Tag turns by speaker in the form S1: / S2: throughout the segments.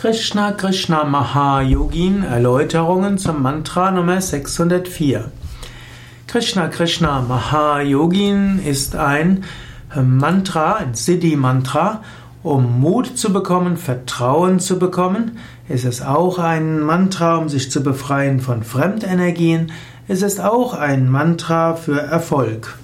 S1: Krishna Krishna Mahayogin Erläuterungen zum Mantra Nummer 604. Krishna Krishna Mahayogin ist ein äh, Mantra, ein Siddhi-Mantra, um Mut zu bekommen, Vertrauen zu bekommen. Es ist auch ein Mantra, um sich zu befreien von Fremdenergien. Es ist auch ein Mantra für Erfolg.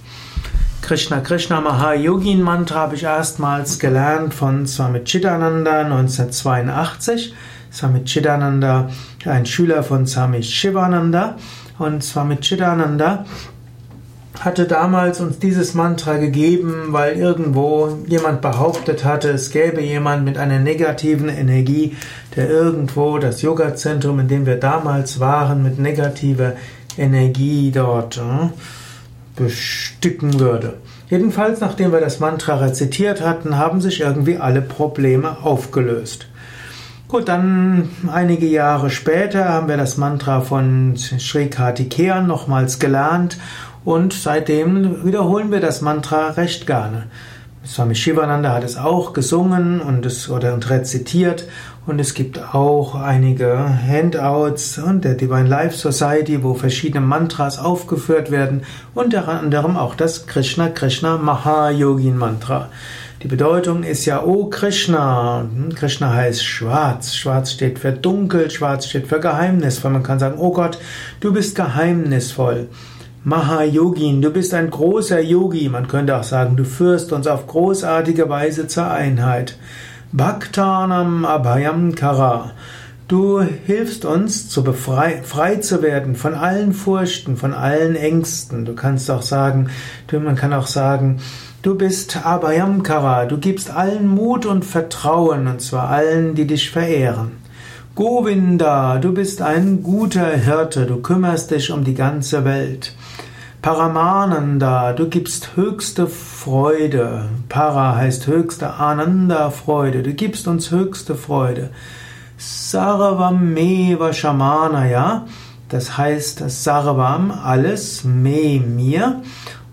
S1: Krishna Krishna Mahayogin Mantra habe ich erstmals gelernt von Swami Chidananda 1982. Swami Chidananda, ein Schüler von Swami Shivananda. Und Swami Chidananda hatte damals uns dieses Mantra gegeben, weil irgendwo jemand behauptet hatte, es gäbe jemand mit einer negativen Energie, der irgendwo das Yoga-Zentrum, in dem wir damals waren, mit negativer Energie dort äh, bestücken würde. Jedenfalls, nachdem wir das Mantra rezitiert hatten, haben sich irgendwie alle Probleme aufgelöst. Gut, dann einige Jahre später haben wir das Mantra von Sri Kartikeyan nochmals gelernt und seitdem wiederholen wir das Mantra recht gerne. Swami Shivananda hat es auch gesungen und es oder und rezitiert und es gibt auch einige Handouts und der Divine Life Society, wo verschiedene Mantras aufgeführt werden, unter anderem auch das Krishna Krishna Mahayogin Mantra. Die Bedeutung ist ja, oh Krishna. Hm, Krishna heißt schwarz. Schwarz steht für dunkel, schwarz steht für geheimnisvoll. Man kann sagen, oh Gott, du bist geheimnisvoll. Mahayogin, du bist ein großer Yogi. Man könnte auch sagen, du führst uns auf großartige Weise zur Einheit. Bhaktanam Abhayam Kara. Du hilfst uns, zu befrei frei zu werden von allen Furchten, von allen Ängsten. Du kannst auch sagen, du, man kann auch sagen, du bist Abhayam Kara. Du gibst allen Mut und Vertrauen, und zwar allen, die dich verehren. Govinda, du bist ein guter Hirte, du kümmerst dich um die ganze Welt. Paramananda, du gibst höchste Freude. Para heißt höchste Ananda Freude, du gibst uns höchste Freude. Sarvameva Shamanaya, das heißt Sarvam, alles, me, mir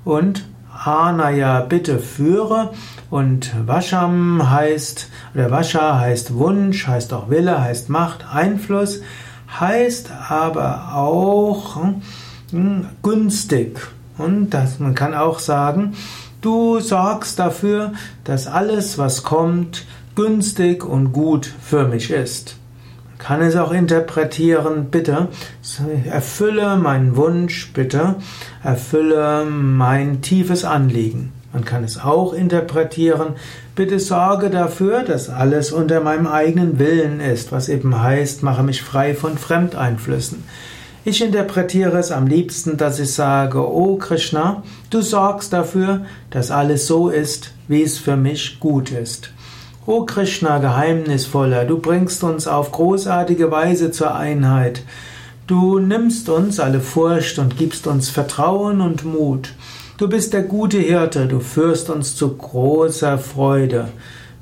S1: und Anaya, bitte führe. Und Vasham heißt, oder Vasha heißt Wunsch, heißt auch Wille, heißt Macht, Einfluss, heißt aber auch hm, günstig. Und das, man kann auch sagen, du sorgst dafür, dass alles, was kommt, günstig und gut für mich ist kann es auch interpretieren, bitte erfülle meinen Wunsch, bitte erfülle mein tiefes Anliegen. Man kann es auch interpretieren, bitte sorge dafür, dass alles unter meinem eigenen Willen ist, was eben heißt, mache mich frei von Fremdeinflüssen. Ich interpretiere es am liebsten, dass ich sage, oh Krishna, du sorgst dafür, dass alles so ist, wie es für mich gut ist. O Krishna, Geheimnisvoller, du bringst uns auf großartige Weise zur Einheit. Du nimmst uns alle Furcht und gibst uns Vertrauen und Mut. Du bist der gute Hirte, du führst uns zu großer Freude.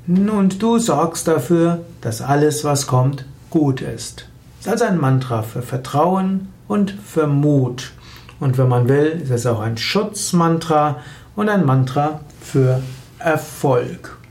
S1: Und du sorgst dafür, dass alles, was kommt, gut ist. Das ist also ein Mantra für Vertrauen und für Mut. Und wenn man will, ist es auch ein Schutzmantra und ein Mantra für Erfolg.